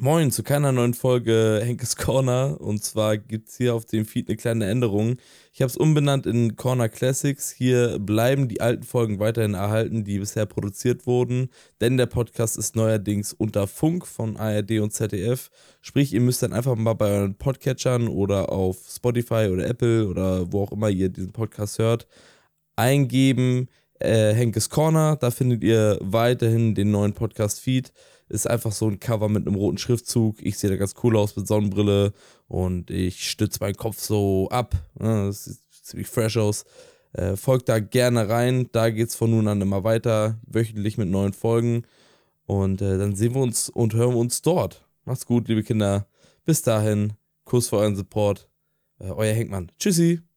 Moin zu keiner neuen Folge Henkes Corner. Und zwar gibt es hier auf dem Feed eine kleine Änderung. Ich habe es umbenannt in Corner Classics. Hier bleiben die alten Folgen weiterhin erhalten, die bisher produziert wurden. Denn der Podcast ist neuerdings unter Funk von ARD und ZDF. Sprich, ihr müsst dann einfach mal bei euren Podcatchern oder auf Spotify oder Apple oder wo auch immer ihr diesen Podcast hört, eingeben äh, Henkes Corner. Da findet ihr weiterhin den neuen Podcast-Feed ist einfach so ein Cover mit einem roten Schriftzug. Ich sehe da ganz cool aus mit Sonnenbrille und ich stütze meinen Kopf so ab. Das sieht ziemlich fresh aus. Äh, folgt da gerne rein. Da geht es von nun an immer weiter. Wöchentlich mit neuen Folgen. Und äh, dann sehen wir uns und hören uns dort. Macht's gut, liebe Kinder. Bis dahin. Kuss für euren Support. Euer Henkmann. Tschüssi.